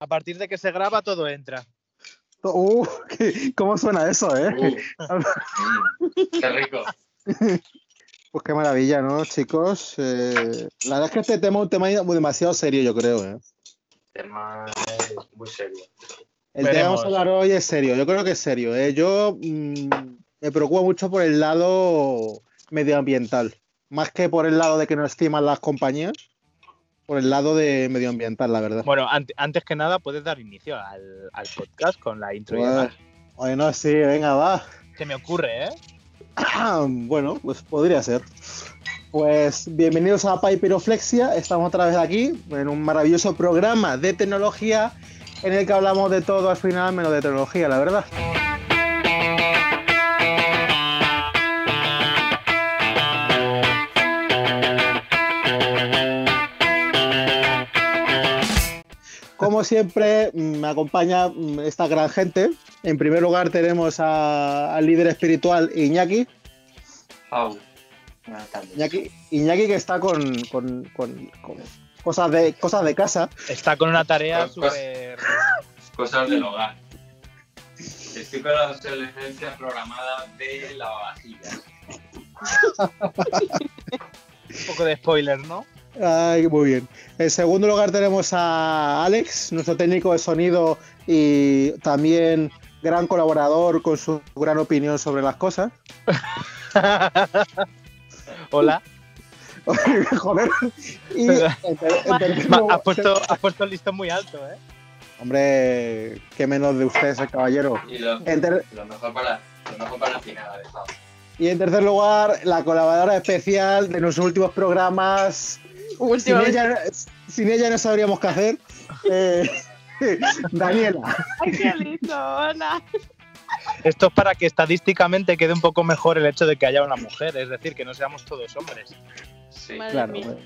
A partir de que se graba, todo entra. Uh, ¿qué- ¿Cómo suena eso, eh? Uh, qué rico. Pues qué maravilla, ¿no, chicos? Eh, la verdad es que este tema es un tema demasiado serio, yo creo, ¿eh? Tema muy serio. El tema que vamos a hablar hoy es serio, yo creo que es serio. ¿eh? Yo mm, me preocupo mucho por el lado medioambiental, más que por el lado de que no estiman las compañías, por el lado de medioambiental, la verdad. Bueno, ante- antes que nada, puedes dar inicio al, al podcast con la intro y Bueno, demás. bueno, sí, venga, va. Se me ocurre, ¿eh? Bueno, pues podría ser. Pues bienvenidos a Papiroflexia, estamos otra vez aquí en un maravilloso programa de tecnología en el que hablamos de todo al final menos de tecnología, la verdad. Como siempre, mm, me acompaña mm, esta gran gente. En primer lugar tenemos a- al líder espiritual Iñaki. Tardes. Iñaki, Iñaki que está con, con- con- con cosas, de, cosas de casa. Está con una tarea súper. Cosas del hogar. Estoy con la obsolescencia programada de lavavajillas. Un poco de spoiler, ¿no? Ay, muy bien. En segundo lugar tenemos a Alex, nuestro técnico de sonido y también gran colaborador con su gran opinión sobre las cosas. Hola. Joder. Y Has puesto, has puesto el listón muy alto, ¿eh? Hombre, qué menos de ustedes, el caballero. Y lo, En ter- lo mejor para lo mejor para el final ha dejado. y en tercer lugar, la colaboradora especial de nuestros últimos programas, Sin ella, sin ella no sabríamos qué hacer. Eh, Daniela. Ay, qué lindo, hola. Esto es para que estadísticamente quede un poco mejor el hecho de que haya una mujer, es decir, que no seamos todos hombres. Sí. Madre Claro, mía.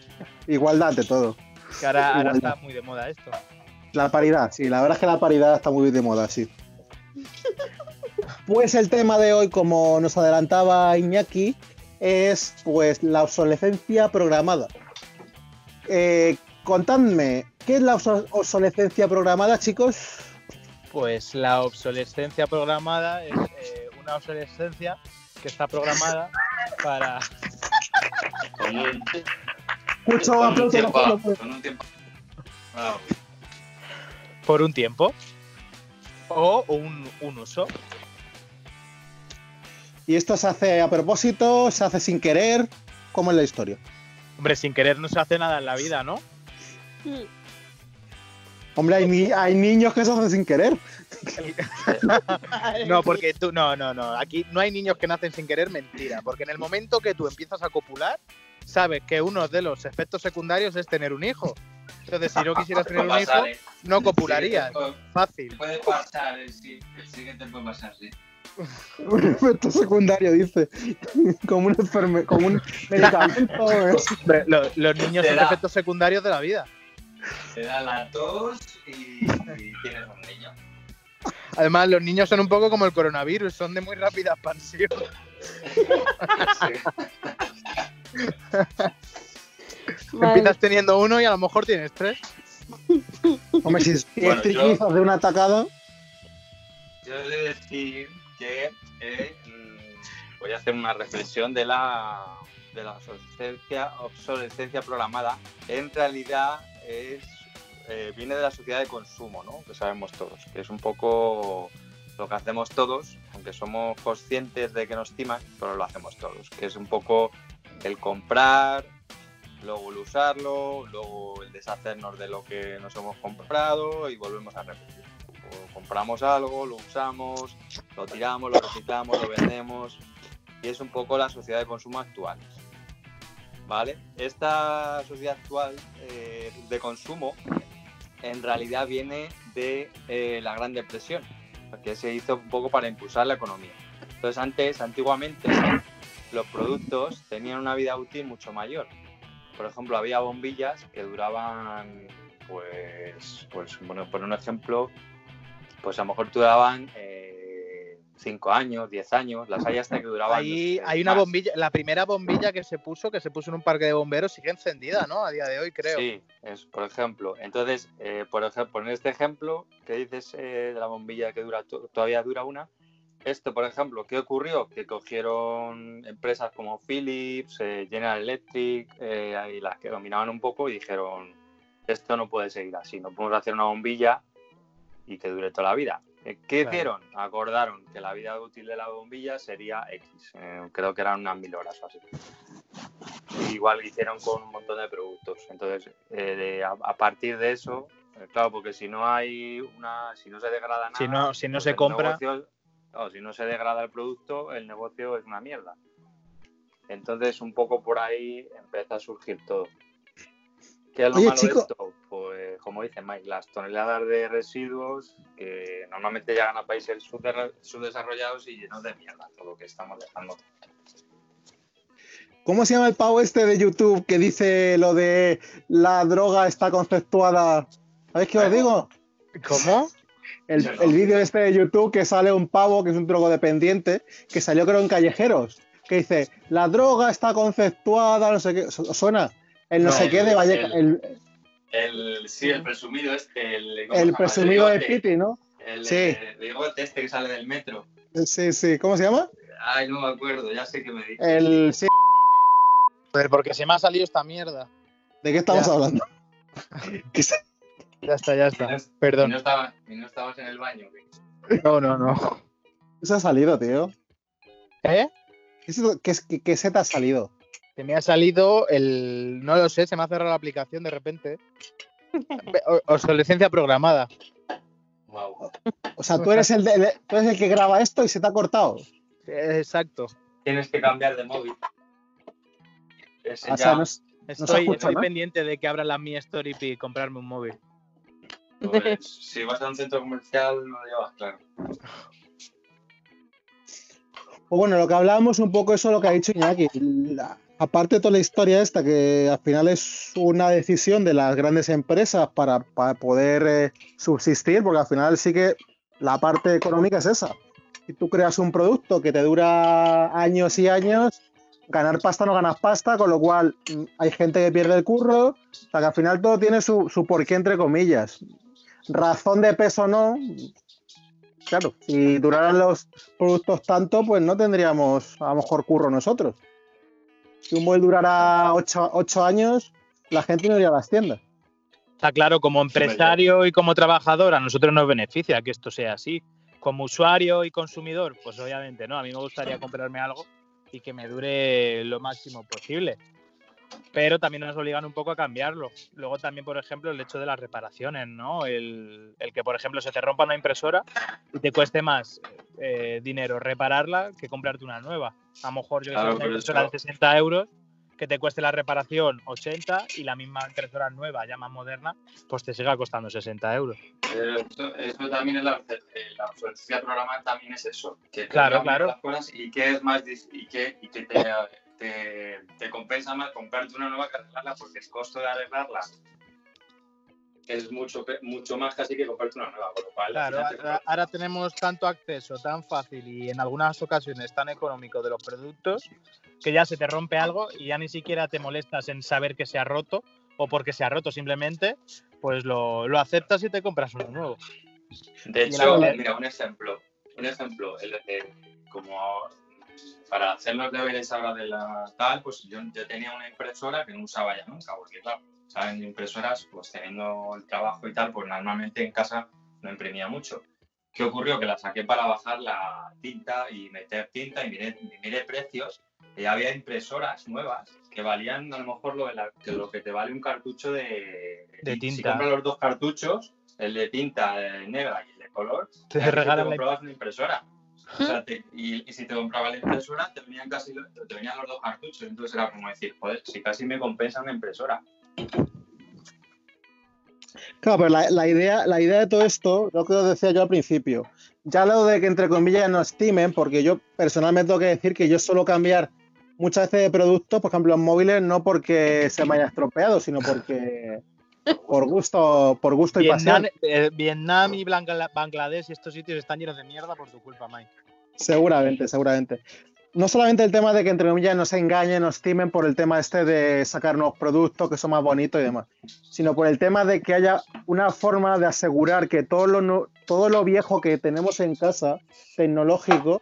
igualdad ante todo. Que ahora, ahora está muy de moda esto. La paridad, sí, la verdad es que la paridad está muy de moda, sí. Pues el tema de hoy, como nos adelantaba Iñaki, es pues la obsolescencia programada. Eh, contadme, ¿qué es la obso- obsolescencia programada, chicos? Pues la obsolescencia programada es eh, una obsolescencia que está programada para. Un, Escucho con un tiempo. por un tiempo o un, un uso. Y esto se hace a propósito, se hace sin querer, ¿cómo es la historia? Hombre, sin querer no se hace nada en la vida, ¿no? Hombre, hay, ni- hay niños que se hacen sin querer. No, porque tú, no, no, no. Aquí no hay niños que nacen sin querer, mentira. Porque en el momento que tú empiezas a copular, sabes que uno de los efectos secundarios es tener un hijo. Entonces, si no quisieras tener un hijo, ¿eh? no copularías. Sí, puede- Fácil. Puede pasar, eh, sí. El siguiente puede pasar, sí. Un efecto secundario, dice. Como un, enferme, como un medicamento. ¿eh? Los niños son da. efectos secundarios de la vida. Te da la tos y, y tienes un niño. Además, los niños son un poco como el coronavirus, son de muy rápida expansión. Vale. Empiezas teniendo uno y a lo mejor tienes tres. Hombre, si, Bueno, es yo- trillizos de una atacada. Yo he de decir que eh, mm, voy a hacer una reflexión de la, de la obsolescencia, programada. En realidad eh, viene de la sociedad de consumo, ¿no? que sabemos todos, que es un poco lo que hacemos todos, aunque somos conscientes de que nos timan, pero lo hacemos todos, que es un poco el comprar, luego el usarlo, luego el deshacernos de lo que nos hemos comprado y volvemos a repetir. Compramos algo, lo usamos, lo tiramos, lo reciclamos, lo vendemos y es un poco la sociedad de consumo actual. ¿Vale? Esta sociedad actual eh, de consumo en realidad viene de eh, la Gran Depresión, que se hizo un poco para impulsar la economía. Entonces antes, antiguamente, los productos tenían una vida útil mucho mayor. Por ejemplo, había bombillas que duraban, pues, pues bueno, por un ejemplo, pues a lo mejor duraban eh, 5 años, 10 años, las hay hasta que duraban. Eh, hay una más. bombilla, la primera bombilla que se puso, que se puso en un parque de bomberos, sigue encendida, ¿no? A día de hoy, creo. Sí, es, por ejemplo. Entonces, eh, por ejemplo, en este ejemplo que dices eh, de la bombilla que dura to- todavía dura una, esto, por ejemplo, ¿qué ocurrió? Que cogieron empresas como Philips, eh, General Electric, eh, y las que dominaban un poco y dijeron, esto no puede seguir así, no podemos hacer una bombilla y que dure toda la vida. Eh, ¿Qué Claro. hicieron? Acordaron que la vida útil de la bombilla sería X, eh, creo que eran unas mil horas o así. Igual hicieron con un montón de productos. Entonces, eh, de- a, a partir de eso, eh, claro, porque si no hay una, si no se degrada nada, Si no- si no pues se compra- negocio- claro, si no se degrada el producto, el negocio es una mierda. Entonces, un poco por ahí empieza a surgir todo. ¿Qué es lo Oye, malo chico. de esto? Pues, como dice Mike, las toneladas de residuos que normalmente llegan a países subdesarrollados y llenos de mierda, todo lo que estamos dejando. ¿Cómo se llama el pavo este de YouTube que dice lo de la droga está conceptuada? ¿Sabéis qué os digo? ¿Cómo? El, el vídeo este de YouTube que sale un pavo que es un drogodependiente que salió creo en Callejeros que dice la droga está conceptuada, no sé qué. ¿Os suena? El no, No, sé qué de el- Vallecas. El, El, sí, el presumido este, el, ¿cómo se el presumido de. Piti, ¿no? El, Sí. eh, bigote este que sale del metro. Sí, sí. ¿Cómo se llama? Ay, no me acuerdo, ya sé que me dices. El. sí, Pues porque se me ha salido esta mierda. ¿De qué estamos Ya. hablando? ¿Qué se- Ya está, ya Y está. no, y Perdón. no estaba- y no estabas en el baño. ¿qué? No, no, no. ¿Qué se ha salido, tío? ¿Eh? ¿Qué se, qué, qué- qué se te ha salido? Se me ha salido el. No lo sé, se me ha cerrado la aplicación de repente. Obsolescencia programada. Guau. O sea, tú eres el, de- tú eres el que graba esto y se te ha cortado. Exacto. Tienes que cambiar de móvil. Ese O sea, Estoy, escucha, estoy ¿no? pendiente de que abra la Mi Story y comprarme un móvil. pues, si vas a un centro comercial, no lo llevas claro. Pues bueno, lo que hablábamos un poco eso es lo que ha dicho Iñaki. La- aparte de toda la historia esta, que al final es una decisión de las grandes empresas para, para poder eh, subsistir, porque al final sí que la parte económica es esa. Si tú creas un producto que te dura años y años, ganar pasta no ganas pasta, con lo cual mm, hay gente que pierde el curro, o sea que al final todo tiene su, su porqué entre comillas. Razón de peso no, Claro, si duraran los productos tanto, pues no tendríamos a lo mejor curro nosotros. Si un móvil durara 8 años, la gente no iría a las tiendas. Está claro, como empresario y como trabajador, a nosotros nos beneficia que esto sea así. Como usuario y consumidor, pues obviamente no. A mí me gustaría comprarme algo y que me dure lo máximo posible. Pero también nos obligan un poco a cambiarlo. Luego también, por ejemplo, el hecho de las reparaciones, ¿no? El, el que, por ejemplo, se te rompa una impresora y te cueste más eh, dinero repararla que comprarte una nueva. A lo mejor yo Claro, una impresora eso- de 60 euros que te cueste la reparación 80 y la misma impresora nueva, ya más moderna, pues te siga costando 60 euros. Pero eso, eso también es la, eh, la obsolescencia programada también es eso. Que te Claro, claro. Las cosas y que es más dis- y que, y que te, te, te compensa más comprarte una nueva que arreglarla porque el costo de arreglarla es mucho, mucho más casi que comprarte una nueva. Por lo cual, al Claro, ahora, ahora tenemos tanto acceso tan fácil y en algunas ocasiones tan económico de los productos que ya se te rompe algo y ya ni siquiera te molestas en saber que se ha roto o porque se ha roto simplemente, pues lo, lo aceptas y te compras uno nuevo. De hecho, mira, un ejemplo. Un ejemplo, el, eh, como para hacer los deberes ahora de la tal, pues yo, yo tenía una impresora que no usaba ya nunca, porque claro, saben, impresoras, pues teniendo el trabajo y tal, pues normalmente en casa no imprimía mucho. ¿Qué ocurrió? Que la saqué para bajar la tinta y meter tinta y miré, miré precios. Y había impresoras nuevas que valían a lo mejor lo, de la- que lo que te vale un cartucho de, De y Si tinta. compras los dos cartuchos, el de tinta negra y el de color, Te regalan la- una impresora. O sea, te- y, y si te comprabas la impresora, te venían casi lo- te venían los dos cartuchos. Entonces era como decir, joder, si casi me compensa una impresora. Claro, pero la, la idea, la idea de todo esto, lo que os decía yo al principio, ya lo de que entre comillas no estimen, porque yo personalmente tengo que decir que yo suelo cambiar muchas veces de productos, por ejemplo, en móviles, no porque se me haya estropeado, sino porque por gusto, por gusto y pasión. eh, Vietnam y Bangla- Bangladesh y estos sitios están llenos de mierda por tu culpa, Mike. Seguramente, seguramente. No solamente el tema de que entre comillas nos engañen, nos timen por el tema este de sacar nuevos productos que son más bonitos y demás, sino por el tema de que haya una forma de asegurar que todo lo, todo lo viejo que tenemos en casa, tecnológico,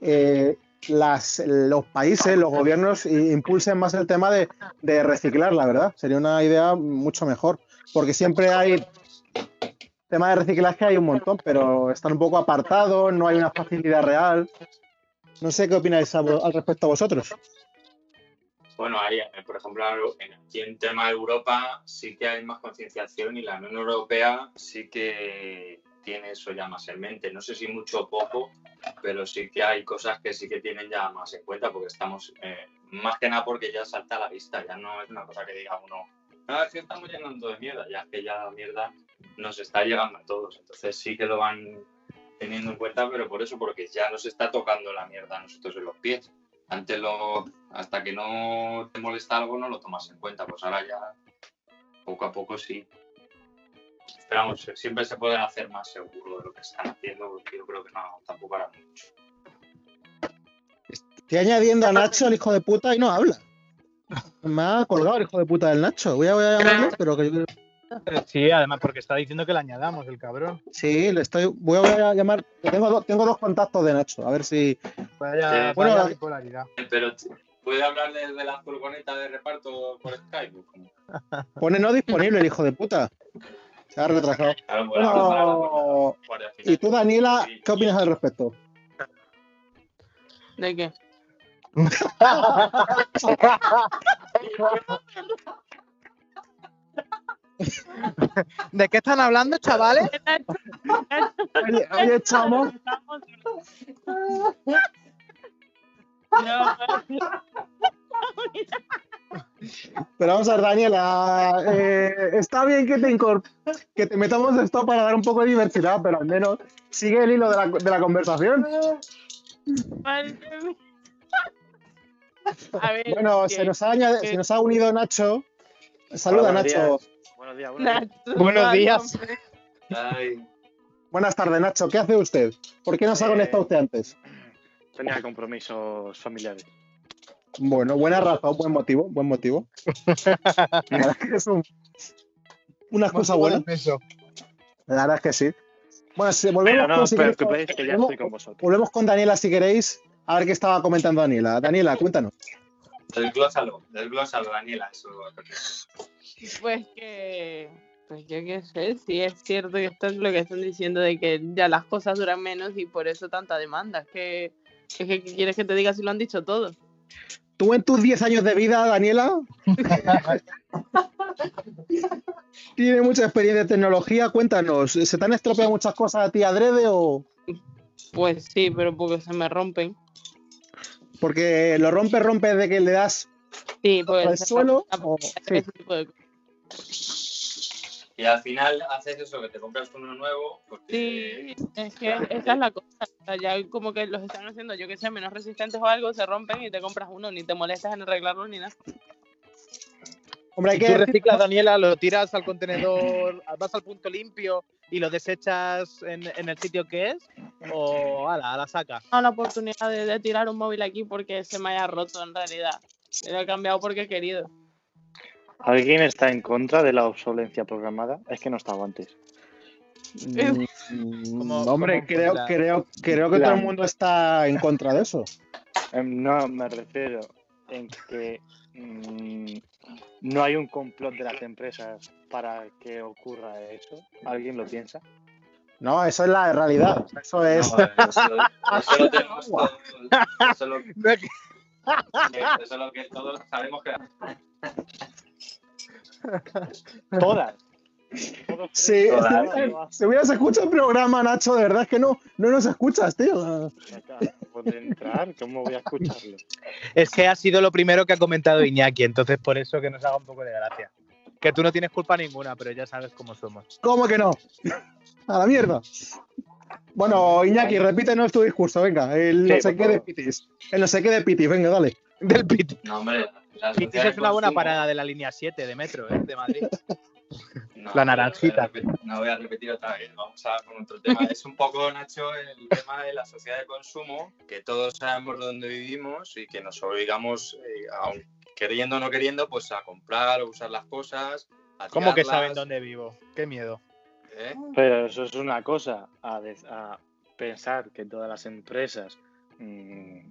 eh, las, los países, los gobiernos impulsen más el tema de, de reciclar, la verdad. Sería una idea mucho mejor, porque siempre hay tema de reciclaje hay un montón, pero están un poco apartados, no hay una facilidad real. No sé qué opináis al respecto a vosotros. Bueno, ahí, eh, por ejemplo, aquí en tema de Europa sí que hay más concienciación y la Unión Europea sí que tiene eso ya más en mente. No sé si mucho o poco, pero sí que hay cosas que sí que tienen ya más en cuenta porque estamos, eh, más que nada porque ya salta a la vista, ya no es una cosa que diga uno, no, es que estamos llenando de mierda, ya es que ya la mierda nos está llegando a todos. Entonces sí que lo van teniendo en cuenta, pero por eso, porque ya nos está tocando la mierda a nosotros en los pies. Antes lo, hasta que no te molesta algo no lo tomas en cuenta, pues ahora ya poco a poco sí. Pero vamos, siempre se puede hacer más seguro de lo que están haciendo, porque yo creo que no, tampoco hará mucho. Estoy añadiendo a Nacho, el hijo de puta, y no habla. Me ha colgado el hijo de puta del Nacho. Voy a, voy a llamarlo, pero que yo- Sí, además porque está diciendo que le añadamos el cabrón. Sí, le estoy. Voy a, voy a llamar. Tengo, do- tengo dos contactos de Nacho. A ver si. Vaya, Sí. Bueno, vaya bipolaridad. Pero ¿puede hablar desde la furgoneta de reparto por Skype? Pone no disponible el hijo de puta. Se ha retrasado. Claro, Bueno. Y tú, Daniela, Sí. ¿qué opinas al respecto? ¿De qué? ¿De qué están hablando, chavales? Oye, oye, chamo. No, Pero vamos a ver, Daniela. eh, está bien que te, que te metamos esto para dar un poco de diversidad, pero al menos sigue el hilo de la, de la conversación. A ver, Bueno, se nos, ha añade- que- se nos ha unido Nacho. Saluda, Hola, Nacho. Buenos días, buenos días. Nacho, Buenos vale, días. hombre. Ay, Buenas tardes, Nacho. ¿Qué hace usted? ¿Por qué no se ha Eh, conectado usted antes? Tenía compromisos familiares. Bueno, buena razón, buen motivo, buen motivo. La verdad es que es un- una excusa buena. peso. La verdad es que sí. Bueno, si volvemos, Pero no con, si queréis, que ya volvemos- estoy con vosotros. volvemos con Daniela si queréis. A ver qué estaba comentando Daniela. Daniela, cuéntanos. desglósalo, desglósalo, Daniela, eso. Pues que, pues yo qué sé, sí es cierto que esto es lo que están diciendo de que ya las cosas duran menos y por eso tanta demanda. Es que, es que ¿qué quieres que te diga si lo han dicho todo. Tú en tus 10 años de vida, Daniela, tiene mucha experiencia en tecnología. Cuéntanos, ¿se te han estropeado muchas cosas a ti adrede o Pues sí, pero porque se me rompen. porque lo rompe, rompe de que le das Sí, pues al suelo? o- sí. Y al final haces eso, que te compras uno nuevo, porque Sí, es que esa es la cosa. O sea, ya como que los están haciendo, yo que sé, menos resistentes o algo, se rompen y te compras uno, ni te molestas en arreglarlo ni nada. Hombre, hay que reciclas, Daniela, lo tiras al contenedor, vas al punto limpio y lo desechas en, en el sitio que es, o ala, a la saca. No, la oportunidad de, de tirar un móvil aquí porque se me haya roto en realidad. Lo he cambiado porque he querido. ¿Alguien está en contra de la obsolencia programada? Es que no estaba antes. Mm, Como- hombre, creo, la- creo, creo que la- todo el mundo está en contra de eso. Em, No, me refiero en que mm, no hay un complot de las empresas para que ocurra eso. ¿Alguien lo piensa? No, eso es la realidad. Eso es. No, eso, eso lo tenemos todos. Eso lo, eso lo que todos sabemos que Todas. Todos Sí, Todas, si, si hubieras escuchado el programa, Nacho, de verdad es que no, no nos escuchas, tío. ¿Puede entrar? ¿Cómo voy a escucharlo? Es que ha sido lo primero que ha comentado Iñaki, entonces por eso que nos haga un poco de gracia. Que tú no tienes culpa ninguna, pero ya sabes cómo somos. ¿Cómo que no? A la mierda. Bueno, Iñaki, repítenos tu discurso, venga. El no Sí, sé qué de. Pitis. El no sé qué de Pitis, venga, dale. Del Piti. No, hombre, es una buena parada de la línea 7 de metro, ¿eh? de Madrid. No, La naranjita. voy a repetir- No voy a repetir otra vez, vamos a con otro tema. Es un poco, Nacho, el tema de la sociedad de consumo, que todos sabemos dónde vivimos y que nos obligamos, eh, aun queriendo o no queriendo, pues a comprar o usar las cosas. A ¿Cómo que saben dónde vivo? Qué miedo. ¿eh? Pero eso es una cosa, a, de- a pensar que todas las empresas mm,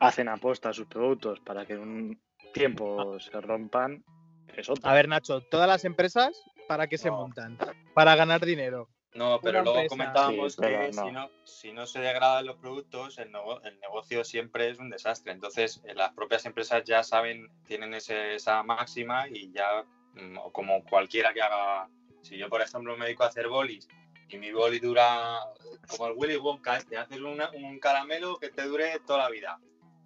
hacen aposta a sus productos para que un tiempo se rompan, es otra. A ver, Nacho, todas las empresas, ¿para qué se No. montan? Para ganar dinero. No, pero Una luego empresa. comentábamos Sí, que no. si, no, si no se degradan los productos, el, nego- el negocio siempre es un desastre. Entonces, eh, las propias empresas ya saben, tienen ese- esa máxima y ya, mm, o como cualquiera que haga, si yo, por ejemplo, me dedico a hacer bolis y mi boli dura, como el Willy Wonka, te haces una- un caramelo que te dure toda la vida.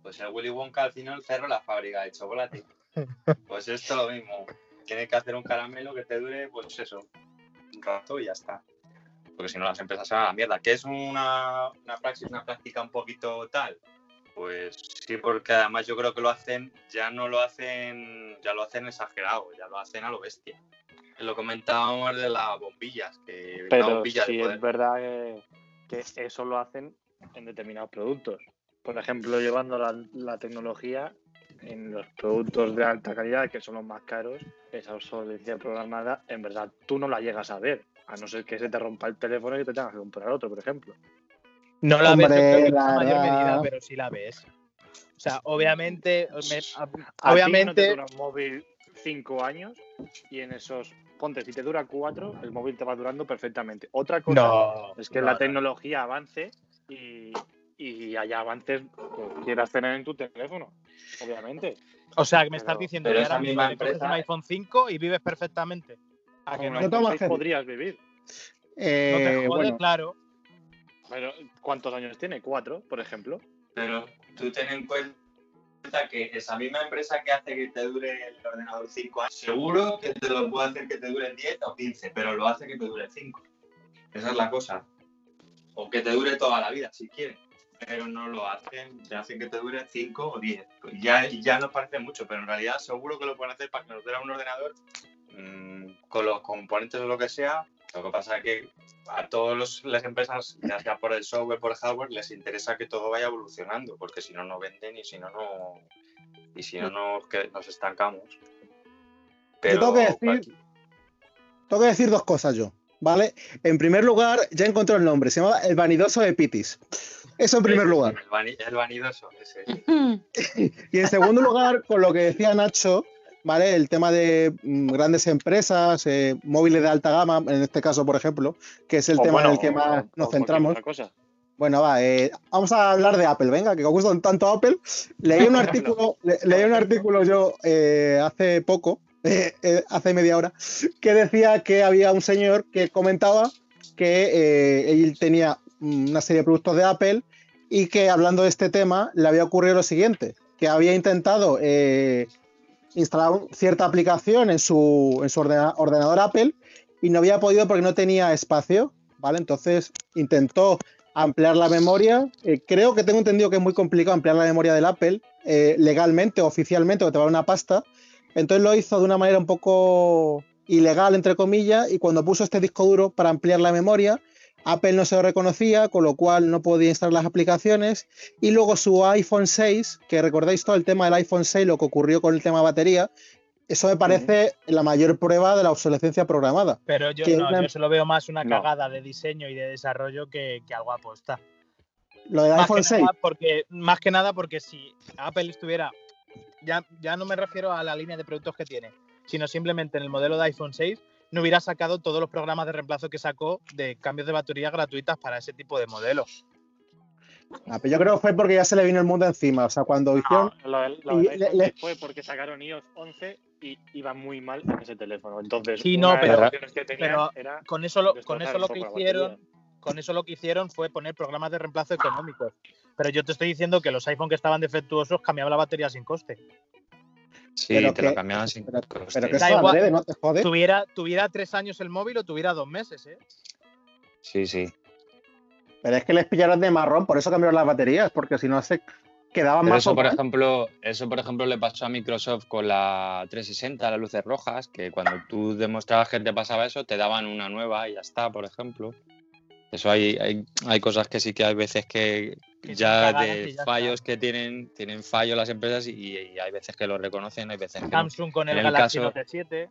Pues el Willy Wonka al final cerró la fábrica de chocolate. Pues esto lo mismo. Tienes que hacer un caramelo que te dure, pues eso, un rato y ya está porque si no las empresas se van a la mierda. ¿Qué es una, una praxis, una práctica un poquito tal? Pues sí, porque además yo creo que lo hacen, ya no lo hacen, ya lo hacen exagerado, ya lo hacen a lo bestia. Lo comentábamos de las bombillas, que Pero bombilla de sí poder- es verdad que, que eso lo hacen en determinados productos. Por ejemplo, llevando la, la tecnología en los productos de alta calidad, que son los más caros, esa obsolescencia programada, en verdad tú no la llegas a ver, a no ser que se te rompa el teléfono y te tengas que comprar otro, por ejemplo. No la Hombre, ves creo que en la mayor verdad- medida, pero sí la ves. O sea, obviamente, me- A ti no te obviamente, dura un móvil cinco años y en esos, ponte, si te dura cuatro, el móvil te va durando perfectamente. Otra cosa no. es que no, la no. tecnología avance y, y haya avances que quieras tener en tu teléfono, obviamente. O sea, que me estás Pero- diciendo que ahora mismo coges un empresa- iPhone 5 y vives perfectamente. ¿A que no? un Yo iPhone tomo 6 hacer- podrías vivir. No te Eh, jodes, bueno, claro. Pero, ¿cuántos años tiene? Cuatro, por ejemplo. Pero tú ten en cuenta que esa misma empresa que hace que te dure el ordenador 5 años, seguro que te lo puede hacer que te dure 10 o 15, pero lo hace que te dure 5. Esa es la cosa. O que te dure toda la vida, si quieres. Pero no lo hacen, te hacen que te dure 5 o 10. Ya, ya nos parece mucho, pero en realidad seguro que lo pueden hacer para que nos dure un ordenador mm, con los componentes o lo que sea. Lo que pasa es que a todas las empresas, ya sea por el software, por el hardware, les interesa que todo vaya evolucionando, porque si no, no venden y si no, no. Y si no, no que nos estancamos. tengo que decir- tengo que decir dos cosas yo, ¿vale? En primer lugar, ya encontré el nombre, se llama El Vanidoso de Pitis. Eso en primer lugar. El, vani- el vanidoso, ese. Y en segundo lugar, con lo que decía Nacho, ¿vale? El tema de mm, grandes empresas, eh, móviles de alta gama, en este caso, por ejemplo, que es el O tema bueno, en el que más nos centramos. cosa. Bueno, va, eh, vamos a hablar de Apple, venga, que os gusta tanto Apple. Leí un artículo, le- leí un artículo yo eh, hace poco, eh, eh, hace media hora, que decía que había un señor que comentaba que eh, él tenía una serie de productos de Apple y que hablando de este tema le había ocurrido lo siguiente, que había intentado eh, instalar cierta aplicación en su, en su ordena- ordenador Apple y no había podido porque no tenía espacio, ¿vale? Entonces intentó ampliar la memoria. Eh, creo que tengo entendido que es muy complicado ampliar la memoria del Apple eh, legalmente, oficialmente, porque te va una pasta. Entonces lo hizo de una manera un poco ilegal, entre comillas, y cuando puso este disco duro para ampliar la memoria, Apple no se lo reconocía, con lo cual no podía instalar las aplicaciones. Y luego su iPhone 6, que recordáis todo el tema del iPhone 6, lo que ocurrió con el tema de batería, eso me parece la mayor prueba de la obsolescencia programada. Pero yo que no, una- yo se lo veo más una No. cagada de diseño y de desarrollo que, que algo aposta. Lo del Más iPhone que, 6, nada porque, más que nada porque si Apple estuviera, ya, ya no me refiero a la línea de productos que tiene, sino simplemente en el modelo de iPhone 6, no hubiera sacado todos los programas de reemplazo que sacó de cambios de batería gratuitas para ese tipo de modelos. Ah, pero yo creo que fue porque ya se le vino el mundo encima. O sea, cuando hicieron. No, y le- le- fue porque sacaron iOS 11 y iba muy mal en ese teléfono. Entonces, Sí, no, pero- las opciones que tenían pero era Con eso lo, con eso lo que la hicieron, con eso lo que hicieron fue poner programas de reemplazo económicos. Pero yo te estoy diciendo que los iPhone que estaban defectuosos cambiaban la batería sin coste. Sí, Pero te que- lo cambiaban sin Pero, coste. pero que Da eso igual. adrede, no te jode. Tuviera, tuviera tres años el móvil o tuviera dos meses, ¿eh? Sí, sí. Pero es que les pillaron de marrón, por eso cambiaron las baterías, porque si no se. que daban Pero más eso, por ejemplo, eso, por ejemplo, le pasó a Microsoft con la 360, las luces rojas, que cuando tú demostrabas que te pasaba eso, te daban una nueva y ya está, por ejemplo. Eso hay, hay, hay cosas que sí que hay veces que, ya de ya fallos que tienen, tienen fallos las empresas y, y hay veces que lo reconocen, hay veces que no. Samsung con el, el Galaxy caso- Note 7.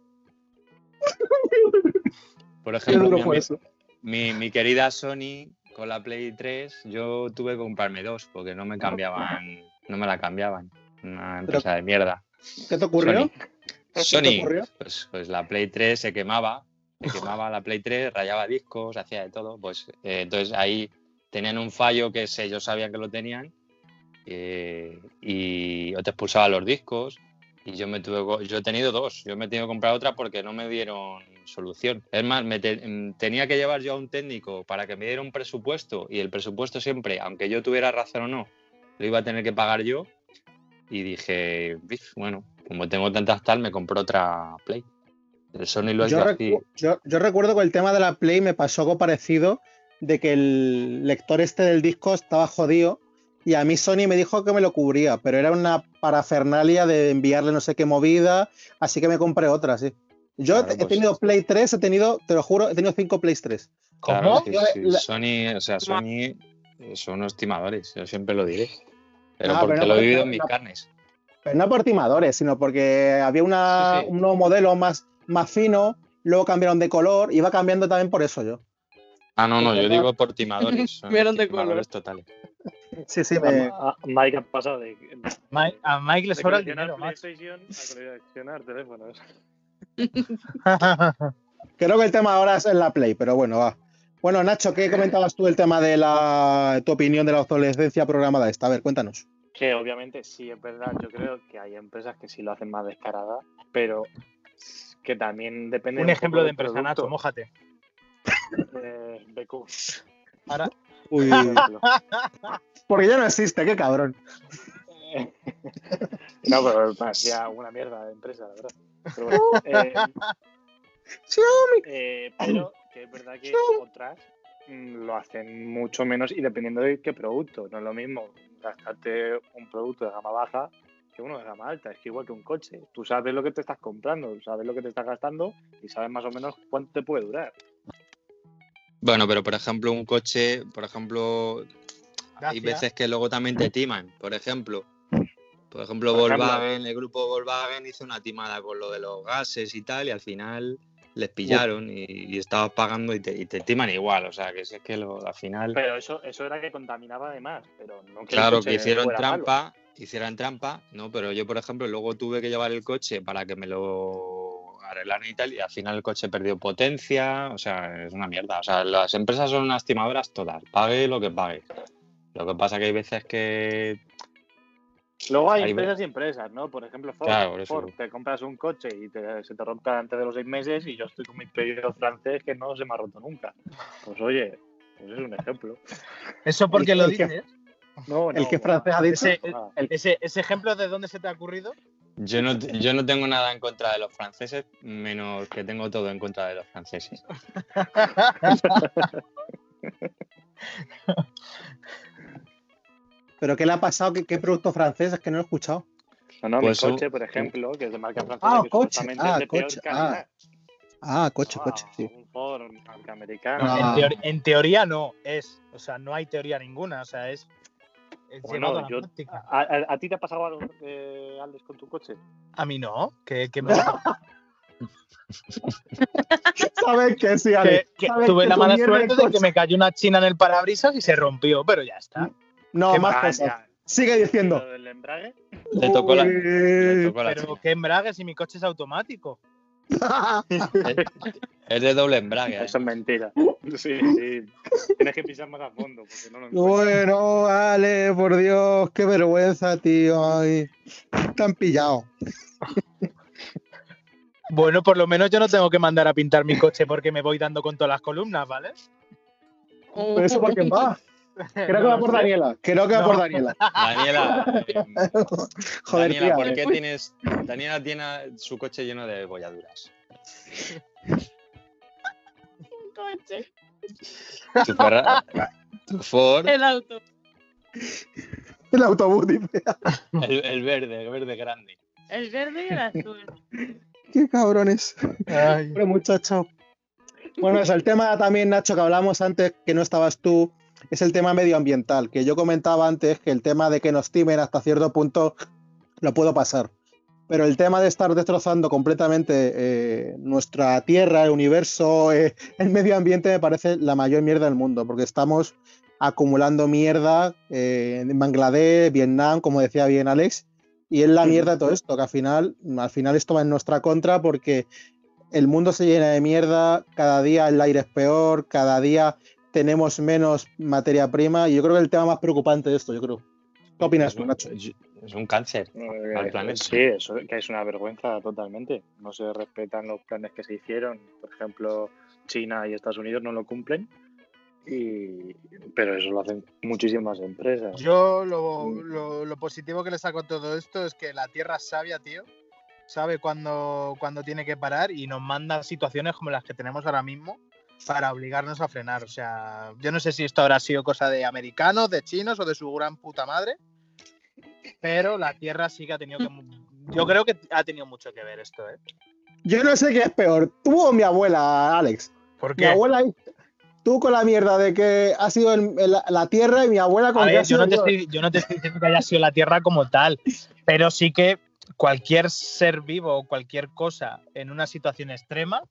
Por ejemplo, mi, fue ami- eso. mi, mi querida Sony con la Play 3, yo tuve que comprarme dos porque no me cambiaban, no me la cambiaban. Una empresa de mierda. ¿Qué te ocurrió? Sony. ¿Qué te ocurrió? pues, pues la Play 3 se quemaba, se quemaba la Play 3, rayaba discos, hacía de todo. Pues eh, entonces ahí tenían un fallo que se- ellos sabían que lo tenían eh, y o te expulsaba los discos. Y yo me tuve, yo he tenido dos, yo me he tenido que comprar otra porque no me dieron solución. Es más, me te- mm, tenía que llevar yo a un técnico para que me diera un presupuesto y el presupuesto siempre, aunque yo tuviera razón o no, lo iba a tener que pagar yo. Y dije, "Bif, bueno, como tengo tantas tal, me compro otra Play. El Sony lo Yo, recu- yo- yo recuerdo con el tema de la Play me pasó algo parecido, de que el lector este del disco estaba jodido y a mí Sony me dijo que me lo cubría, pero era una parafernalia de enviarle no sé qué movida, así que me compré otra, sí. Yo Claro, he pues- tenido Play 3, he tenido, te lo juro, he tenido cinco Play 3. Claro, ¿Cómo? sí, Yo, sí, la- Sony, o sea, Sony eh, son unos timadores, yo siempre lo diré. Pero Ah, porque pero lo he vivido no- en mis no- carnes. Pero no por timadores, sino porque había una, Sí, sí. un nuevo modelo más, más fino, luego cambiaron de color, iba cambiando también por eso yo. Ah, no, no, yo digo por timadores. Vieron de timadores totales. Sí, sí, me, A- Mike ha pasado de, Mike- a Mike le sobra el dinero, a coleccionar teléfonos. Creo que el tema ahora es en la Play, pero bueno, va. Bueno, Nacho, ¿qué comentabas tú el tema de la tu opinión de la obsolescencia programada esta? A ver, cuéntanos. Que obviamente sí es verdad, yo creo que hay empresas que sí lo hacen más descarada, pero que también depende Un un ejemplo de empresa, producto. Nacho, mójate. Eh, BQ, Ahora, Uy, porque ya no existe, qué cabrón. no, pero parecía una mierda de empresa, la verdad. Pero, bueno, eh, eh, pero que es verdad que otras mm, lo hacen mucho menos y dependiendo de qué producto. No es lo mismo gastarte un producto de gama baja que uno de gama alta. Es que igual que un coche. Tú sabes lo que te estás comprando, sabes lo que te estás gastando y sabes más o menos cuánto te puede durar. Bueno, pero por ejemplo, un coche, por ejemplo, hay veces que luego también te timan. Por ejemplo, por ejemplo, Por ejemplo. Volkswagen, el grupo Volkswagen hizo una timada con lo de los gases y tal, y al final les pillaron y, y estabas pagando y te, y te timan igual. O sea, que si es que lo- al final. Pero eso, eso era que contaminaba además, pero no que Claro, que hicieron fuera malo. trampa, hicieran trampa, no, pero yo, por ejemplo, luego tuve que llevar el coche para que me lo arreglaran y tal, y al final el coche perdió potencia, o sea, es una mierda. O sea, las empresas son unas timadoras todas, pague lo que pague. Lo que pasa que hay veces que Luego hay empresas y empresas, ¿no? Por ejemplo, Ford, Claro, por Ford, te compras un coche y te- se te rompe antes de los seis meses y yo estoy con mi pedido francés que no se me ha roto nunca. Pues oye, pues es un ejemplo. ¿Eso porque lo que- dices? No, El que francés ha dicho. Ese, nada. ese, ese ejemplo de dónde se te ha ocurrido? Yo no, yo no tengo nada en contra de los franceses, menos que tengo todo en contra de los franceses. ¿Pero qué le ha pasado? ¿Qué, qué producto francés? Es que no lo he escuchado. No, no, Pues mi un- coche, por ejemplo, que es de marca francesa, Ah, que coche, ah, es de peor coche, calidad. Ah, coche, Ah, coche, sí. Un Ford, marca americana. No, Ah. en, teori- en teoría no, es. O sea, no hay teoría ninguna, o sea, es. Bueno, a la yo- práctica. ¿A, a- a ti te ha pasado algo, eh, Alex, con tu coche? A mí no, que, que me- ¿Sabes que sí, Ale? que- que ¿Sabes tuve que la mala suerte de que me cayó una china en el parabrisas y se rompió, pero ya está. No, Qué más cosas. Sigue diciendo. Le tocó la, le tocó la Pero china. qué embrague si mi coche es automático. Es de doble embrague. ¿eh? Eso es mentira. Sí, sí. Tienes que pisar más a fondo porque no lo. Bueno, Ale, por Dios, qué vergüenza, tío. Ay, te han pillado. Bueno, por lo menos yo no tengo que mandar a pintar mi coche porque me voy dando con todas las columnas, ¿vale? ¿Pero eso por quién va? Creo que va por Daniela. Creo que va por Daniela. Daniela, eh, Joder, Daniela, tía. ¿por eh. qué tienes. Daniela tiene su coche lleno de bolladuras. Un coche. Tu, Ford. El auto. El autobús, dice. El, el verde, el verde grande. El verde y el azul. Qué cabrones. Ay. Pobre muchacho. Bueno, es el tema también, Nacho, que hablamos antes, que no estabas tú, es el tema medioambiental, que yo comentaba antes que el tema de que nos timen hasta cierto punto lo puedo pasar. Pero el tema de estar destrozando completamente eh, nuestra tierra, el universo, eh, el medio ambiente me parece la mayor mierda del mundo, porque estamos acumulando mierda eh, en Bangladesh, Vietnam, como decía bien Alex, y es la mierda de todo esto, que al final, al final esto va en nuestra contra porque el mundo se llena de mierda, cada día el aire es peor, cada día tenemos menos materia prima, y yo creo que el tema más preocupante de esto, yo creo. ¿Qué opinas Es tú, un- Nacho? Es un cáncer. Eh, Al planeta. Sí, eso que es una vergüenza totalmente. No se respetan los planes que se hicieron. Por ejemplo, China y Estados Unidos no lo cumplen. Y, pero eso lo hacen muchísimas empresas. Yo lo, lo- lo positivo que le saco a todo esto es que la Tierra es sabia, tío. Sabe cuándo, cuándo tiene que parar y nos manda situaciones como las que tenemos ahora mismo para obligarnos a frenar. O sea, yo no sé si esto habrá sido cosa de americanos, de chinos o de su gran puta madre, pero la Tierra sí que ha tenido que... Yo creo que ha tenido mucho que ver esto, ¿eh? Yo no sé qué es peor, tú o mi abuela, Alex. ¿Por Mi qué? abuela, tú con la mierda de que ha sido el- el- la tierra y mi abuela con A que ver, ha yo sido no, te Dios. estoy, yo no te estoy diciendo que haya sido la Tierra como tal, pero sí que cualquier ser vivo o cualquier cosa en una situación extrema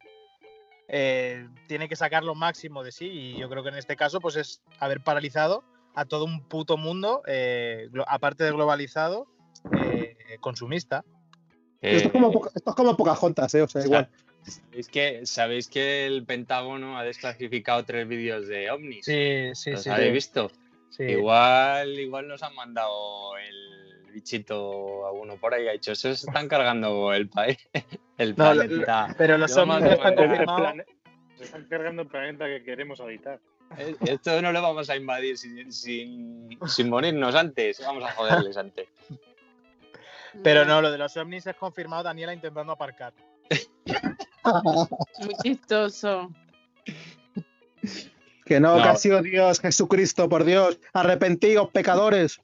eh, tiene que sacar lo máximo de sí y yo creo que en este caso pues es haber paralizado a todo un puto mundo, eh, aparte de globalizado, eh, consumista. Esto, es como, Poca- esto es como Pocahontas, ¿eh? O sea, igual. ¿Sabéis que, ¿Sabéis que el Pentágono ha desclasificado tres vídeos de ovnis? Sí, sí, ¿Los sí. habéis visto? sí. Igual, igual nos han mandado el bichito a uno por ahí. Ha dicho, se están cargando el país, el No, lo- planeta. Pero los ya están plane- Se están cargando el planeta que queremos habitar. Eh, Esto no lo vamos a invadir sin, sin, sin morirnos antes. Vamos a joderles antes. Pero no, lo de los ovnis es confirmado Daniela intentando aparcar. Muy chistoso. Que no, No. que ha sido Dios, Jesucristo, por Dios. Arrepentidos, pecadores.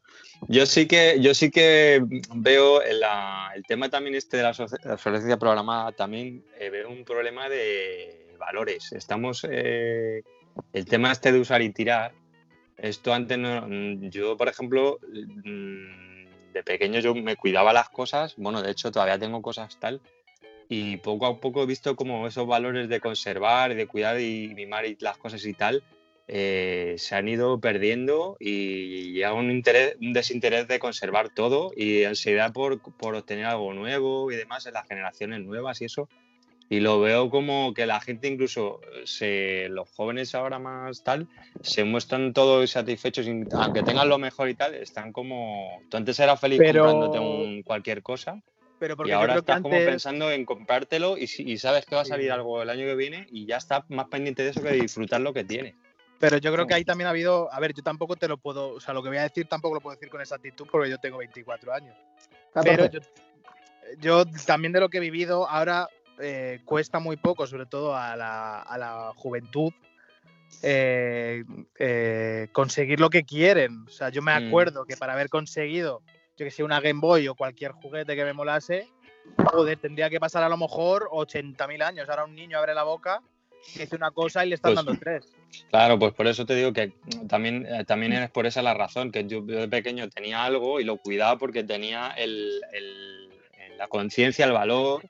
Yo sí que, yo sí que veo el tema también este de la obsoles- la obsolescencia programada, también eh, veo un problema de valores. Estamos, eh, el tema este de usar y tirar, esto antes no, mm, yo por ejemplo, mm, de pequeño yo me cuidaba las cosas, bueno, de hecho todavía tengo cosas tal, y poco a poco he visto como esos valores de conservar, de cuidar y mimar las cosas y tal, eh, se han ido perdiendo y llega un, interés, un desinterés de conservar todo y ansiedad por, por obtener algo nuevo y demás en las generaciones nuevas y eso. Y lo veo como que la gente, incluso se, los jóvenes ahora más tal, se muestran todos satisfechos, aunque tengan lo mejor y tal, están como... Tú antes eras feliz Pero- comprándote un, cualquier cosa Pero porque y ahora estás como antes- pensando en comprártelo y, y sabes que va a salir algo el año que viene y ya estás más pendiente de eso que de disfrutar lo que tienes. Pero yo creo que ahí también ha habido, a ver, yo tampoco te lo puedo, o sea, lo que voy a decir tampoco lo puedo decir con exactitud porque yo tengo 24 años. Pero 14. yo, yo también de lo que he vivido ahora eh, cuesta muy poco, sobre todo a la, a la juventud, eh, eh, conseguir lo que quieren. O sea, yo me Mm. acuerdo que para haber conseguido, yo que sé, una Game Boy o cualquier juguete que me molase, joder, tendría que pasar a lo mejor 80.000 años. Ahora un niño abre la boca, dice una cosa y le están Pues- dando tres. Claro, pues por eso te digo que también, eh, también es por esa la razón, que yo, yo de pequeño tenía algo y lo cuidaba porque tenía el, el- la conciencia, el valor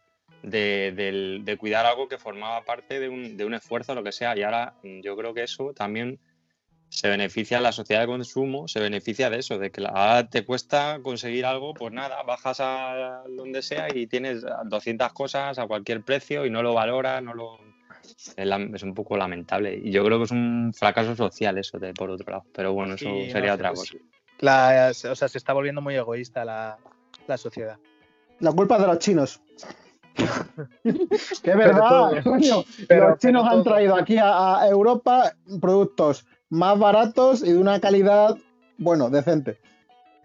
de, del- de cuidar algo que formaba parte de un, de un esfuerzo, lo que sea. Y ahora mm, yo creo que eso también se beneficia a la sociedad de consumo, se beneficia de eso, de que la- ahora te cuesta conseguir algo, pues nada, bajas a donde sea y tienes 200 cosas a cualquier precio y no lo valoras, no lo... Es, la- es un poco lamentable y yo creo que es un fracaso social eso, de, por otro lado. Pero bueno, eso Sí, sería otra pues, cosa. La- o sea, se está volviendo muy egoísta la, la sociedad. La culpa es de los chinos. que es Pero verdad, todo. coño. Pero- los chinos pero han traído aquí a, a Europa productos más baratos y de una calidad, bueno, decente.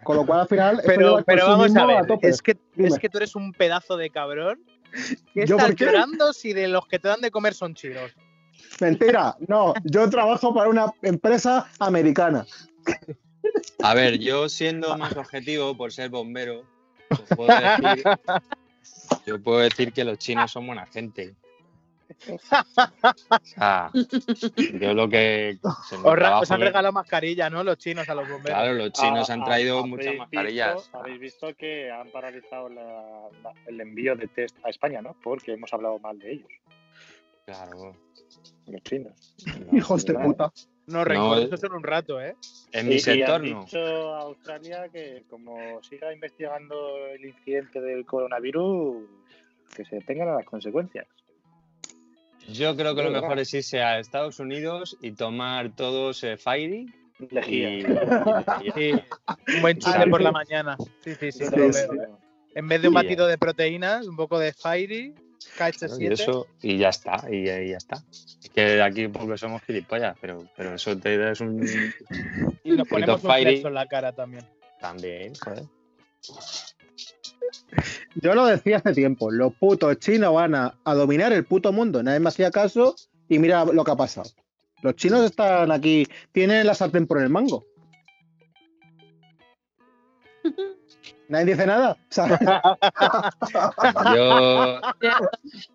Con lo cual al final. Pero, pero vamos a ver, tope. es que, Dime. es que tú eres un pedazo de cabrón. ¿Qué ¿Yo estás por qué? llorando si de los que te dan de comer son chinos? Mentira, no. Yo trabajo para una empresa americana. A ver, yo siendo más objetivo por ser bombero, os puedo decir, yo puedo decir que los chinos son buena gente. O sea, yo lo que. se me Os, ra- trabajo os han regalado mascarilla, ¿no? Los chinos a los bomberos. Claro, los chinos Ah, han ah, traído ¿habéis muchas visto- mascarillas. Habéis visto que han paralizado la- la- el envío de test a España, ¿no? Porque hemos hablado mal de ellos, Claro. los chinos. No, Hijos de puta. No, rencor, eh. eso son un rato, ¿eh? En Y- mi y sector han no. dicho a Australia que como siga investigando el incidente del coronavirus, que se tengan las consecuencias. Yo creo que lo mejor es irse a Estados Unidos y tomar todos eh, Fairy y, y- Sí, un buen chute por la mañana. Sí, sí, sí. Sí, lo sí. veo. En vez de un Y batido de proteínas, un poco de Fairy, Claro, y KH7. eso y ya está y, y ya está es que aquí porque somos gilipollas pero pero eso te es un Y nos ponemos un en la cara también. también joder Yo lo decía hace tiempo, los putos chinos van a, a dominar el puto mundo, nadie me hacía caso y mira lo que ha pasado. Los chinos están aquí, tienen la sartén por el mango. Nadie dice nada. O sea, yo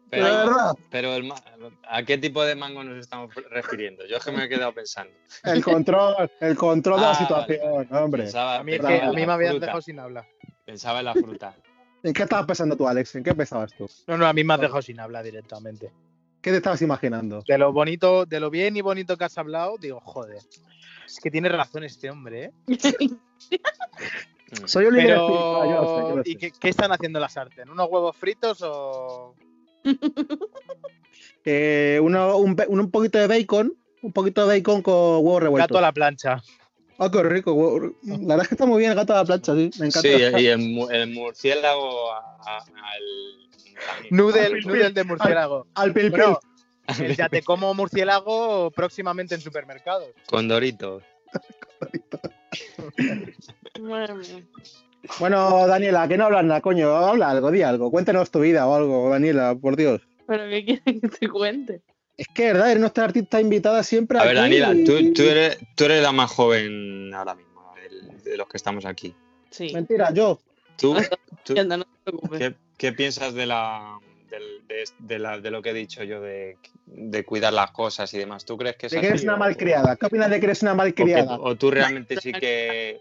pero, verdad, pero el ma- a qué tipo de mango nos estamos refiriendo yo es que me he quedado pensando el control, el control de la Ah, situación, hombre. pensaba, A mí, que, a en mí la me habían fruta, dejado sin hablar. pensaba en la fruta ¿En qué estabas pensando tú, Alex? ¿En qué pensabas tú? No, no, a mí me has dejado sin hablar directamente. ¿Qué te estabas imaginando? De lo bonito, de lo bien y bonito que has hablado, digo, joder. Es que tiene razón este hombre, ¿eh? Soy un libre espiritual, yo lo sé, yo Pero, ¿y qué, qué están haciendo en la sartén? ¿Unos huevos fritos o...? Eh, uno- un, un poquito de bacon, un poquito de bacon con huevos revueltos. Gato a la plancha. Ah, qué rico. huevo- La verdad es que está muy bien el gato a la plancha, sí. Me encanta. sí y el, mu- el murciélago a- a- al. Noodle, noodle de murciélago. Al pil pil. Bueno, el ya te como murciélago próximamente en supermercados. con doritos Madre mía. Bueno, Daniela, que no hablas nada, coño. Habla algo, di algo. Cuéntanos tu vida o algo, Daniela, por Dios. ¿Pero qué quieres que te cuente? Es que, ¿verdad? Eres nuestra artista invitada siempre A ver, aquí Daniela, y- tú, tú eres, tú eres la más joven ahora mismo de los que estamos aquí. Sí. Mentira, yo. ¿Tú, tú no te preocupes. qué, qué piensas de, la, de, de la- de lo que he dicho yo de, de cuidar las cosas y demás? ¿Tú crees que es De que eres una o- malcriada. ¿Qué opinas de que eres una o, que- malcriada? o tú realmente sí que...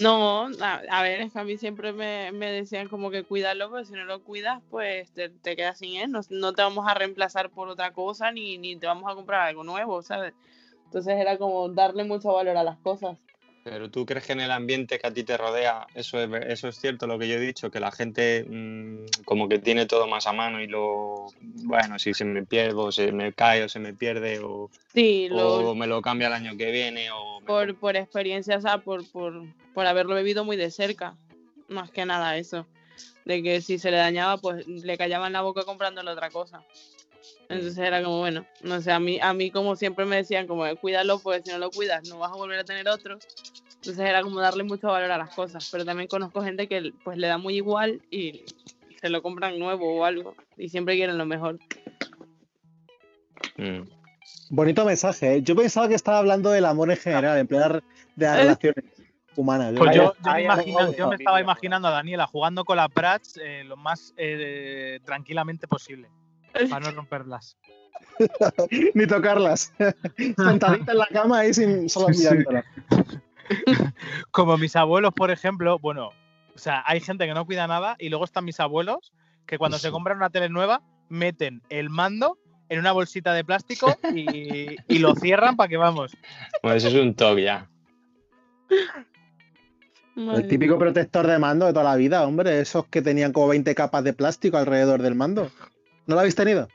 No, a, a ver, es que a mí siempre me, me decían como que cuídalo, porque si no lo cuidas, pues te, te quedas sin él. No, no te vamos a reemplazar por otra cosa, ni, ni te vamos a comprar algo nuevo, ¿sabes? Entonces era como darle mucho valor a las cosas. Pero tú crees que en el ambiente que a ti te rodea, eso es, eso es cierto lo que yo he dicho, que la gente mm, como que tiene todo más a mano y lo, bueno, si se me pierde o se me cae o se me pierde o, Sí, lo, o me lo cambia el año que viene o por, por experiencia, o sea, por, por, por haberlo bebido muy de cerca. Más que nada eso. De que si se le dañaba, pues le callaban la boca comprándole otra cosa. Entonces era como, bueno, no sé, a mí, a mí como siempre me decían, como cuídalo, pues si no lo cuidas no vas a volver a tener otro. Entonces era como darle mucho valor a las cosas. Pero también conozco gente que pues le da muy igual y se lo compran nuevo o algo. Y siempre quieren lo mejor. Mm. Bonito mensaje, ¿eh? Yo pensaba que estaba hablando del amor en general, en plan de las relaciones humanas. Pues Yo- me imagino- yo estaba imaginando a Daniela jugando con las Prats eh, lo más eh, tranquilamente posible. Para no romperlas. Ni tocarlas. Sentadita en la cama ahí sin solo Sí, sí. mirándola. Como mis abuelos, por ejemplo, bueno, o sea, hay gente que no cuida nada y luego están mis abuelos que cuando se compran una tele nueva meten el mando en una bolsita de plástico y, y lo cierran para que vamos. Bueno, eso es un toque ya. Madre El típico protector de mando de toda la vida, hombre. Esos que tenían como 20 capas de plástico alrededor del mando. ¿No lo habéis tenido?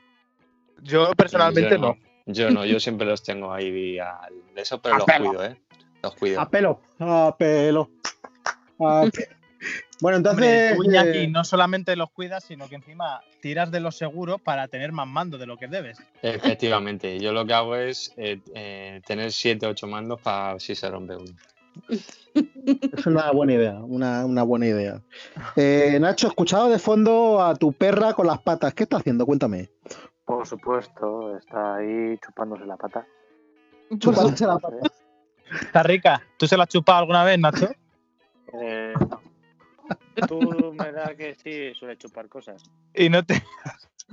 Yo personalmente yo no. Yo no, yo siempre los tengo ahí al- de eso, pero A los pelo. cuido, ¿eh? Los cuido. A pelo. A pelo. A pe- Bueno, Hombre, entonces. Iñaki, eh, no solamente los cuidas, sino que encima tiras de los seguros para tener más mando de lo que debes. Efectivamente, yo lo que hago es eh, eh, tener 7 8 mandos para si se rompe uno. Es una buena idea, una, una buena idea. Eh, Nacho, he escuchado de fondo a tu perra con las patas. ¿Qué está haciendo? Cuéntame. Por supuesto, está ahí chupándose la pata. Chupándose la pata. Está rica. ¿Tú se la has chupado alguna vez, Nacho? Eh, no. Tú me da que sí suele chupar cosas. Y no te,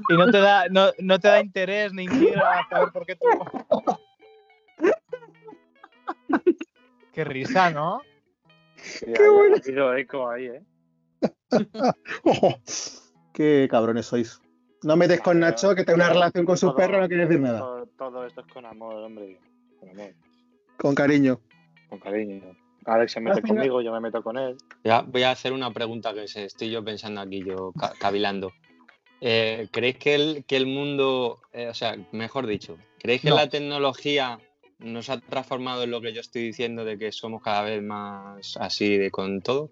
y no te da, no, no te da interés ni intriga saber por qué tú. Qué risa, ¿no? Qué bueno. Ha habido eco ahí, ¿eh? Oh, qué cabrones sois. No metes con Nacho que tenga una relación con su Todo- perro, no quiere decir nada. Todo, todo esto es con amor, hombre. Con amor, Con cariño. con cariño. Alex se mete conmigo, yo me meto con él. Ya, voy a hacer una pregunta que se- estoy yo pensando aquí, yo ca- cavilando. Eh, ¿Creéis que el, que el mundo, eh, o sea, mejor dicho, ¿creéis que No. la tecnología nos ha transformado en lo que yo estoy diciendo de que somos cada vez más así de con todo?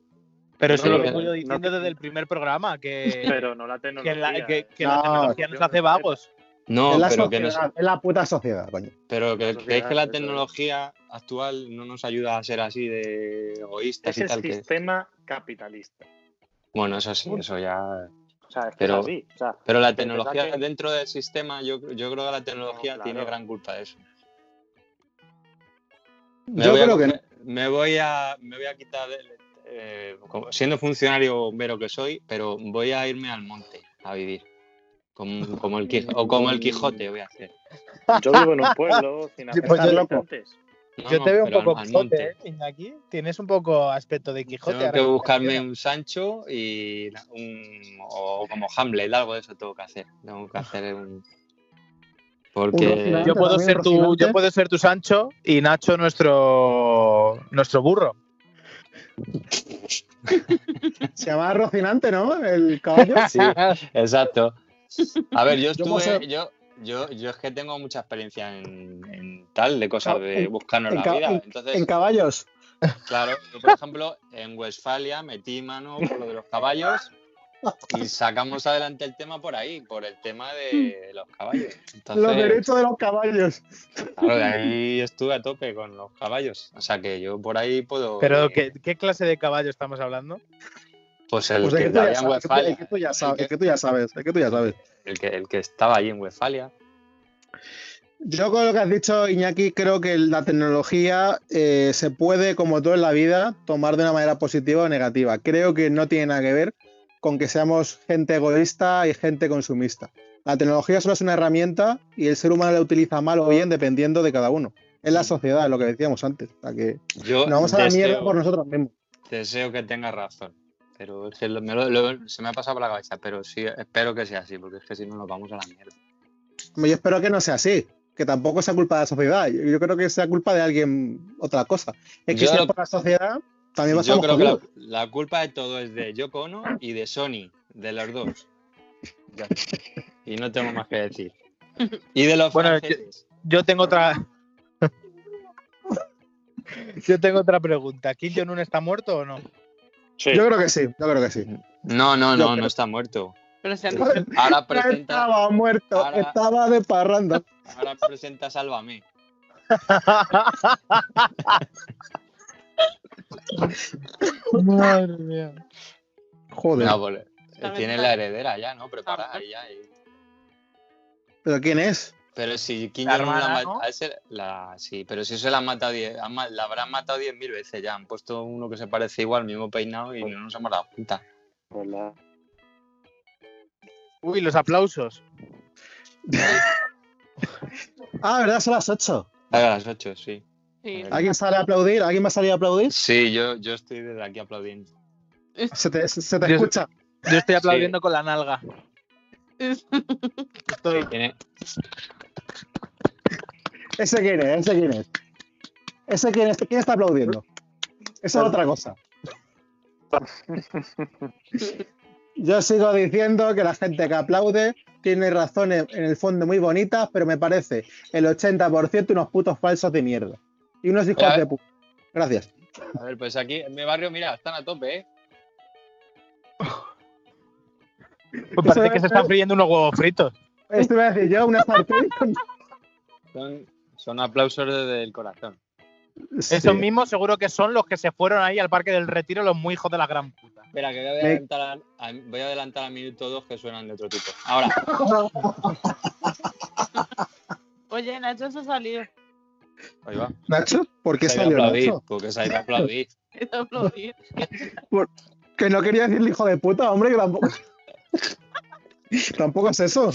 Pero eso No, lo yo no, diciendo no. desde el primer programa, que, Pero no la que, la, que, que la No, tecnología nos hace vagos. No, es la pero que, es la puta sociedad, coño. pero que que la tecnología actual no nos ayuda a ser así de egoístas Es y el. Que... sistema capitalista. Bueno, eso sí, eso ya. O sea, es que Pero- es así. O sea, Pero la tecnología que- dentro del sistema, yo, yo creo que la tecnología claro. tiene gran culpa de eso. Me Yo voy a- creo que no. me, me voy a me voy a quitar el- eh, siendo funcionario bombero que soy, pero voy a irme al monte a vivir. Como, como el Quij- o como el Quijote voy a hacer. yo vivo en un pueblo sin Sí, pues hacer yo- habitantes. No, Yo no, te veo un poco al Quijote. ¿eh, Iñaki? Tienes un poco aspecto de Quijote. Tengo que me buscarme un Sancho y un, o como Hamlet, algo de eso tengo que hacer. Tengo que hacer un porque. Yo puedo, ser tu, yo puedo ser tu Sancho y Nacho nuestro, nuestro burro. Se llama Rocinante, ¿no? El caballo. Sí, exacto. A ver, yo estuve, yo, yo, yo es que tengo mucha experiencia en, en tal, de cosas de buscarnos en la vida. en- Entonces, En caballos. claro, yo, por ejemplo, en Westfalia metí mano por lo de los caballos y sacamos adelante el tema por ahí, por el tema de los caballos. Entonces, Los derechos de los caballos. claro, de ahí estuve a tope con los caballos. O sea que yo por ahí puedo. Pero, eh, ¿qué, qué clase de caballo estamos hablando? Pues el Pues es que que había en Westfalia. es que tú ya el sabes, que- es que tú ya sabes, es que tú ya sabes. el que, el que estaba allí en Westfalia. Yo con lo que has dicho, Iñaki, creo que la tecnología eh, se puede, como todo en la vida, tomar de una manera positiva o negativa. Creo que no tiene nada que ver con que seamos gente egoísta y gente consumista. La tecnología solo es una herramienta y el ser humano la utiliza mal o bien dependiendo de cada uno. Es la sociedad, lo que decíamos antes. O sea que Yo nos vamos a la deseo- mierda por nosotros mismos. Deseo que tenga razón. Pero es que lo- me lo- lo- se me ha pasado por la cabeza. Pero sí, espero que sea así, porque es que si no nos vamos a la mierda. Yo espero que no sea así, que tampoco sea culpa de la sociedad. Yo, yo creo que sea culpa de alguien, otra cosa. Es que Yo si es por la sociedad, también Yo estamos creo que la, culpa de todo es de Yoko Ono y de Sony, de los dos. Ya. Y no tengo más que decir. Y de los Bueno, franceses. Yo tengo otra. yo tengo otra pregunta. ¿Kim Jong-un está muerto o no? Sí. Yo creo que sí, yo creo que sí. No, no, Yo no, creo- no está muerto. Pero se han Ahora No presenta, estaba muerto, ahora- estaba de parranda. ahora presenta Sálvame. Madre mía. Joder. No, pues, tiene la heredera ya, ¿no? Preparada ya. y- ¿Pero quién es? Pero si Kim La Jong-un la, hermana, ma- ¿no? a ese- la- sí, pero si se la han matado diez- la habrán matado 10.000 veces ya. Han puesto uno que se parece igual, mismo peinado y no nos hemos dado cuenta. ¿verdad? Uy, los aplausos. Ah, ¿verdad? Son las 8. A las 8, sí. Sí. ¿Alguien sale a aplaudir? ¿Alguien va a salir a aplaudir? Sí, yo, yo estoy desde aquí aplaudiendo. Se te, se te Yo- escucha. Yo estoy aplaudiendo con la nalga. Estoy- Tiene- ¿Ese quién es? ¿Ese quién es? ¿Ese quién, es? ¿Quién está aplaudiendo? Eso es otra cosa. Yo sigo diciendo que la gente que aplaude tiene razones en el fondo muy bonitas, pero me parece el 80% unos putos falsos de mierda. Y unos hijos de puta. Gracias. A ver, pues aquí en mi barrio, mira, están a tope, ¿eh? Pues parece que se están friendo unos huevos fritos. Esto iba a decir yo, una sartén con... Son, son aplausos desde el corazón. Sí. Esos mismos seguro que son los que se fueron ahí al Parque del Retiro, los muy hijos de la gran puta. Espera, que voy a Me- adelantar, al- voy a adelantar al minuto 2 que suenan de otro tipo. Ahora, Oye, Nacho se ha salido. Ahí va. Nacho, ¿por qué Se salió aplaudir, Nacho? porque se ha ido a aplaudir. Que no quería decirle hijo de puta, hombre, que tampoco. tampoco es eso.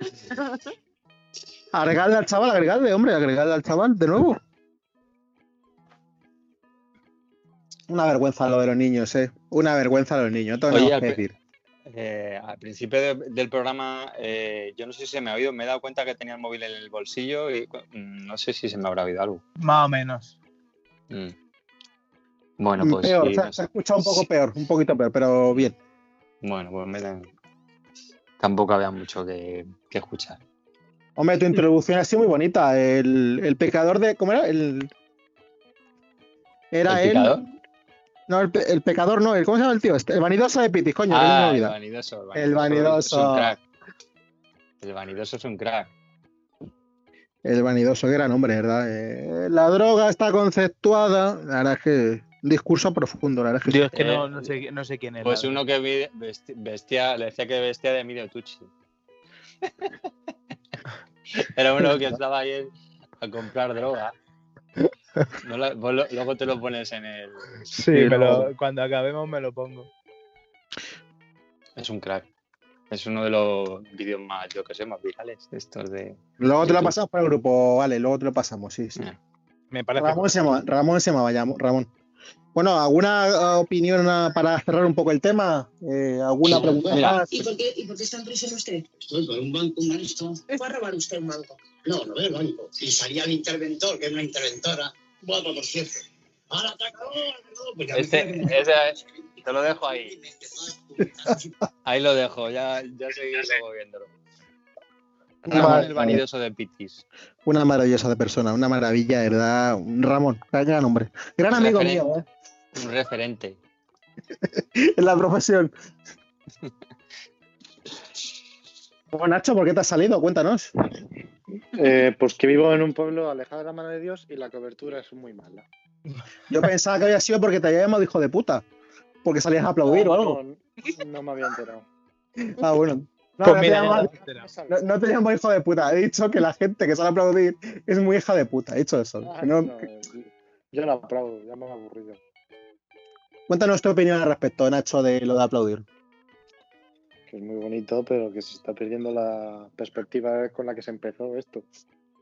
Agregarle al chaval, agregarle, hombre, agregarle al chaval de nuevo. Una vergüenza lo de los niños, eh. Una vergüenza lo de los niños, no tengo Oye, nada que decir. Eh, al principio de- del programa, eh, yo no sé si se me ha oído, me he dado cuenta que tenía el móvil en el bolsillo y mm, no sé si se me habrá oído algo. Más o menos. Mm. Bueno, pues peor, sí, se, no se ha escuchado un poco peor, un poquito peor, pero bien. Bueno, pues me da- tampoco había mucho que, que escuchar. Hombre, tu introducción ha sido muy bonita. El, el pecador de. ¿Cómo era? El. Era ¿El él. picador? No, el, pe- el pecador no. El, ¿Cómo se llama el tío? este? El vanidoso de Pitis, coño, que no me Ah, el vanidoso. El Es vanidoso. un crack. El vanidoso es un crack. El vanidoso, gran hombre, ¿verdad? Eh, la droga está conceptuada. La verdad es que. Un discurso profundo, la verdad es que sí. Dios, que Eh, no, no, sé, no sé quién es. Pues uno que vestía, le decía que vestía de Emilio Tucci. Era uno que estaba ahí a comprar droga. No la- vos lo- luego te lo pones en el. Sí, me lo- cuando acabemos me lo pongo. Es un crack. Es uno de los vídeos más, yo que sé, más virales. Estos de. Luego te lo pasamos por el grupo, vale, luego te lo pasamos, sí, sí. Eh, Me parece. Ramón se llama, Ramón se llamaba, ya, Ramón. Bueno, ¿alguna eh, opinión ah, para cerrar un poco el tema? Eh, ¿Alguna pregunta Mira. más? ¿Y por, qué, ¿Y por qué está en prisión usted? Estoy por un banco, un marisco. ¿Fue a robar usted un banco? No, no veo el banco. Y salía el interventor, que es una interventora. Guapa, por cierto. No, pues Este- ese- te lo dejo ahí. Ahí lo dejo, ya, ya luego viéndolo. Ramón el vanidoso de Pitis. Una maravillosa de persona, una maravilla, de verdad. Ramón, gran hombre. Gran amigo mío, ¿eh? Un referente. En la profesión. Bueno, Nacho, ¿por qué te has salido? Cuéntanos. Eh, pues que vivo en un pueblo alejado de la mano de Dios y la cobertura es muy mala. Yo pensaba que había sido porque te había llamado hijo de puta. Porque salías a aplaudir o algo. No, no me había enterado. Ah, bueno. No, Pues no te mira, llamo- ya te enteras. no- no te llamo hijo de puta. He dicho que la gente que sale a aplaudir es muy hija de puta. He dicho eso. Ah, Que yo no aplaudo, ya me he aburrido. Cuéntanos tu opinión al respecto, Nacho, de lo de aplaudir. Que es muy bonito, pero que se está perdiendo la perspectiva con la que se empezó esto.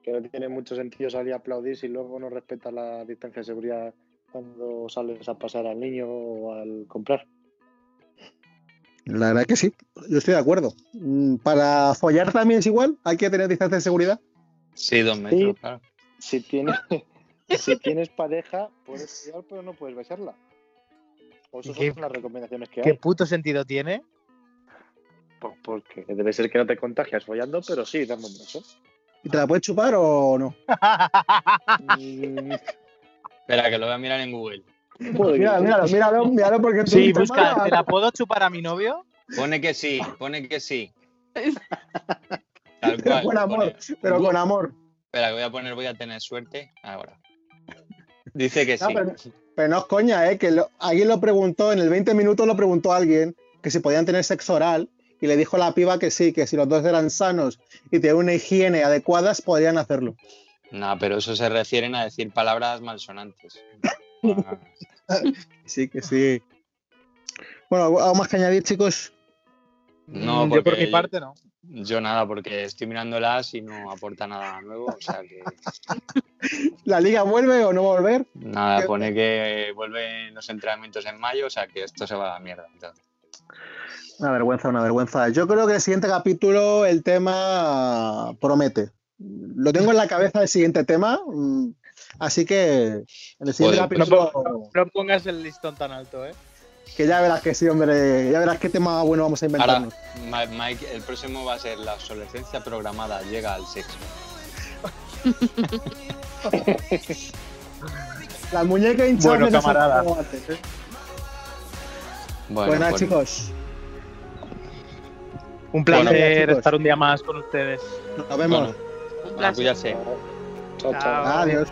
Que no tiene mucho sentido salir a aplaudir si luego no respetas la distancia de seguridad cuando sales a pasar al niño o al comprar. La verdad que sí. Yo estoy de acuerdo. Mm, Para follar también es igual. Hay que tener distancia de seguridad. Sí, dos metros, Sí. claro. Si tienes, si tienes pareja, puedes follar, pero no puedes besarla. O ¿Qué- son las recomendaciones que ¿Qué hay. puto sentido tiene? Pues porque debe ser que no te contagias follando, pero sí dando un beso. ¿Y te la puedes chupar o no? Mm, Espera, que lo voy a mirar en Google. Que Míralo, míralo, míralo, míralo porque tú Sí, te busca. ¿Te la puedo chupar a mi novio? Pone que sí, pone que sí. Tal Pero cual. con amor, pone- pero con amor. Espera, que voy a poner, voy a tener suerte. Ahora. Dice que No, sí. pero- Pero no es coña, ¿eh? Que lo- alguien lo preguntó, en el 20 minutos lo preguntó a alguien que si podían tener sexo oral y le dijo a la piba que sí, que si los dos eran sanos y tenían una higiene adecuadas, podrían hacerlo. No, pero eso se refieren a decir palabras malsonantes. Sí, que sí. Bueno, ¿algo más que añadir, chicos? No, Yo por porque mi parte no. Yo nada, porque estoy mirándolas y no aporta nada nuevo. O sea que ¿La liga vuelve o no va a volver? nada, ¿Qué? pone que vuelven los entrenamientos en mayo, o sea que esto se va a la mierda. entonces. Una vergüenza, una vergüenza. Yo creo que el siguiente capítulo el tema promete. Lo tengo en la cabeza el siguiente tema, mm, así que en el siguiente capítulo No pongas el listón tan alto, ¿eh? que ya verás que sí, hombre, ya verás qué tema bueno vamos a Ahora. Ma- Mike, el próximo va a ser la obsolescencia programada llega al sexo. La muñeca hinchada. Bueno, camarada. Antes, ¿eh? Bueno, pues, chicos, Un placer estar un día más con ustedes. nos vemos. bueno, Un placer. cuídate. Chao, chao. Chao. Adiós.